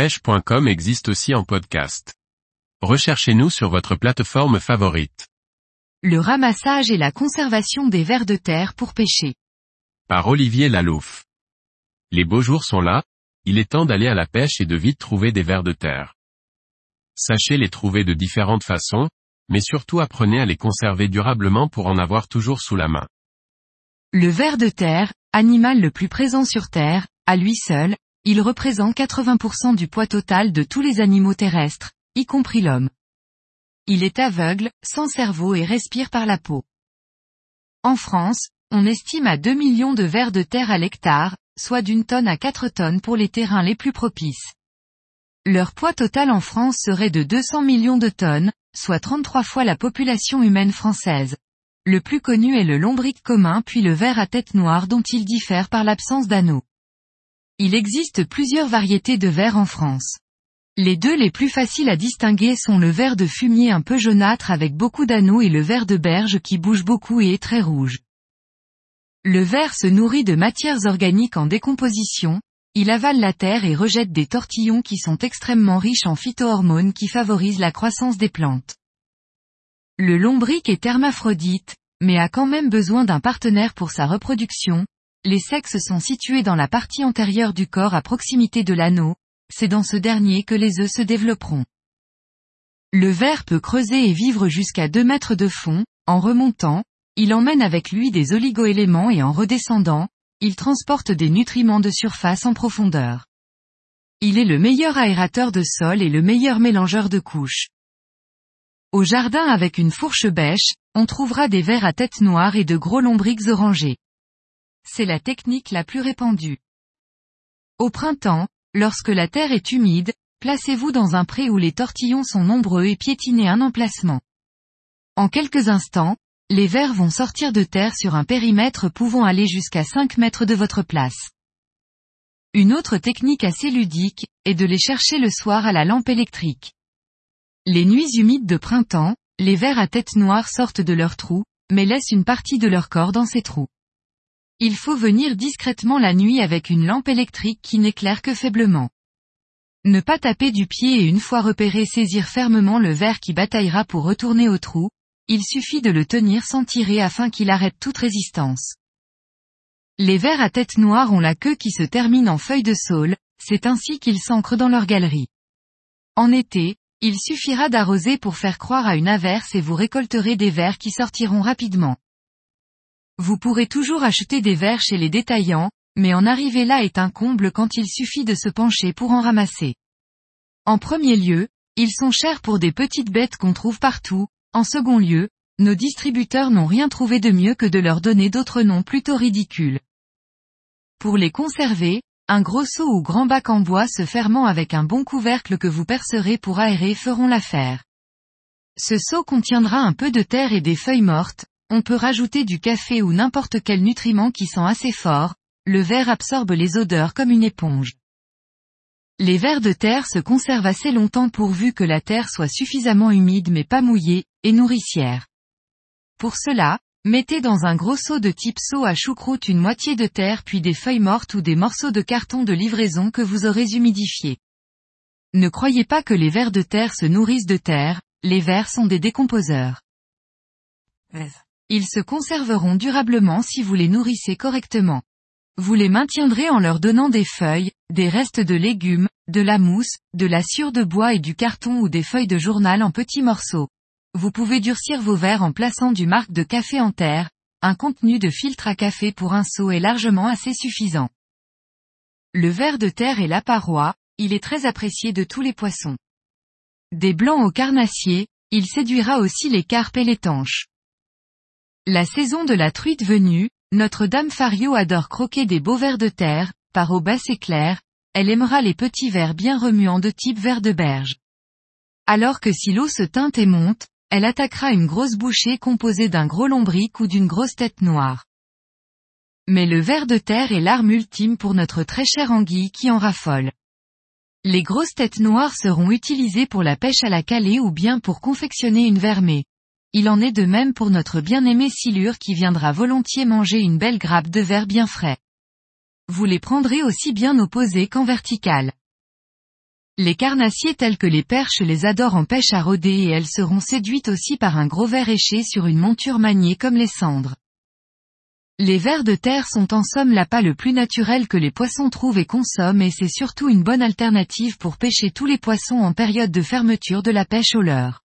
pêche.com existe aussi en podcast. Recherchez-nous sur votre plateforme favorite. Le ramassage et la conservation des vers de terre pour pêcher. Par Olivier Lalouf. Les beaux jours sont là, il est temps d'aller à la pêche et de vite trouver des vers de terre. Sachez les trouver de différentes façons, mais surtout apprenez à les conserver durablement pour en avoir toujours sous la main. Le ver de terre, animal le plus présent sur Terre, à lui seul, il représente 80% du poids total de tous les animaux terrestres, y compris l'homme. Il est aveugle, sans cerveau et respire par la peau. En France, on estime à 2 millions de vers de terre à l'hectare, soit d'une tonne à 4 tonnes pour les terrains les plus propices. Leur poids total en France serait de 200 millions de tonnes, soit 33 fois la population humaine française. Le plus connu est le lombric commun puis le ver à tête noire dont il diffère par l'absence d'anneaux. Il existe plusieurs variétés de vers en France. Les deux les plus faciles à distinguer sont le ver de fumier un peu jaunâtre avec beaucoup d'anneaux et le ver de berge qui bouge beaucoup et est très rouge. Le ver se nourrit de matières organiques en décomposition, il avale la terre et rejette des tortillons qui sont extrêmement riches en phytohormones qui favorisent la croissance des plantes. Le lombric est hermaphrodite, mais a quand même besoin d'un partenaire pour sa reproduction, les sexes sont situés dans la partie antérieure du corps à proximité de l'anneau, c'est dans ce dernier que les œufs se développeront. Le ver peut creuser et vivre jusqu'à 2 mètres de fond, en remontant, il emmène avec lui des oligoéléments et en redescendant, il transporte des nutriments de surface en profondeur. Il est le meilleur aérateur de sol et le meilleur mélangeur de couches. Au jardin avec une fourche bêche, on trouvera des vers à tête noire et de gros lombrics orangés. C'est la technique la plus répandue. Au printemps, lorsque la terre est humide, placez-vous dans un pré où les tortillons sont nombreux et piétinez un emplacement. En quelques instants, les vers vont sortir de terre sur un périmètre pouvant aller jusqu'à 5 mètres de votre place. Une autre technique assez ludique, est de les chercher le soir à la lampe électrique. Les nuits humides de printemps, les vers à tête noire sortent de leurs trous, mais laissent une partie de leur corps dans ces trous. Il faut venir discrètement la nuit avec une lampe électrique qui n'éclaire que faiblement. Ne pas taper du pied et une fois repéré saisir fermement le verre qui bataillera pour retourner au trou, il suffit de le tenir sans tirer afin qu'il arrête toute résistance. Les vers à tête noire ont la queue qui se termine en feuille de saule, c'est ainsi qu'ils s'ancrent dans leur galerie. En été, il suffira d'arroser pour faire croire à une averse et vous récolterez des vers qui sortiront rapidement. Vous pourrez toujours acheter des vers chez les détaillants, mais en arriver là est un comble quand il suffit de se pencher pour en ramasser. En premier lieu, ils sont chers pour des petites bêtes qu'on trouve partout, en second lieu, nos distributeurs n'ont rien trouvé de mieux que de leur donner d'autres noms plutôt ridicules. Pour les conserver, un gros seau ou grand bac en bois se fermant avec un bon couvercle que vous percerez pour aérer feront l'affaire. Ce seau contiendra un peu de terre et des feuilles mortes, on peut rajouter du café ou n'importe quel nutriment qui sent assez fort, le verre absorbe les odeurs comme une éponge. Les vers de terre se conservent assez longtemps pourvu que la terre soit suffisamment humide mais pas mouillée, et nourricière. Pour cela, mettez dans un gros seau de type seau à choucroute une moitié de terre puis des feuilles mortes ou des morceaux de carton de livraison que vous aurez humidifiés. Ne croyez pas que les vers de terre se nourrissent de terre, les vers sont des décomposeurs. Ils se conserveront durablement si vous les nourrissez correctement. Vous les maintiendrez en leur donnant des feuilles, des restes de légumes, de la mousse, de la sciure de bois et du carton ou des feuilles de journal en petits morceaux. Vous pouvez durcir vos verres en plaçant du marc de café en terre, un contenu de filtre à café pour un seau est largement assez suffisant. Le ver de terre est la paroi, il est très apprécié de tous les poissons. Des blancs au carnassier, il séduira aussi les carpes et les tanches. La saison de la truite venue, Notre-Dame Fario adore croquer des beaux vers de terre, par eau basse et claire, elle aimera les petits vers bien remuants de type vers de berge. Alors que si l'eau se teinte et monte, elle attaquera une grosse bouchée composée d'un gros lombric ou d'une grosse tête noire. Mais le ver de terre est l'arme ultime pour notre très chère anguille qui en raffole. Les grosses têtes noires seront utilisées pour la pêche à la calée ou bien pour confectionner une vermée. Il en est de même pour notre bien-aimé silure qui viendra volontiers manger une belle grappe de verre bien frais. Vous les prendrez aussi bien opposés qu'en vertical. Les carnassiers tels que les perches les adorent en pêche à rôder et elles seront séduites aussi par un gros ver éché sur une monture maniée comme les cendres. Les vers de terre sont en somme l'appât le plus naturel que les poissons trouvent et consomment et c'est surtout une bonne alternative pour pêcher tous les poissons en période de fermeture de la pêche au leurre.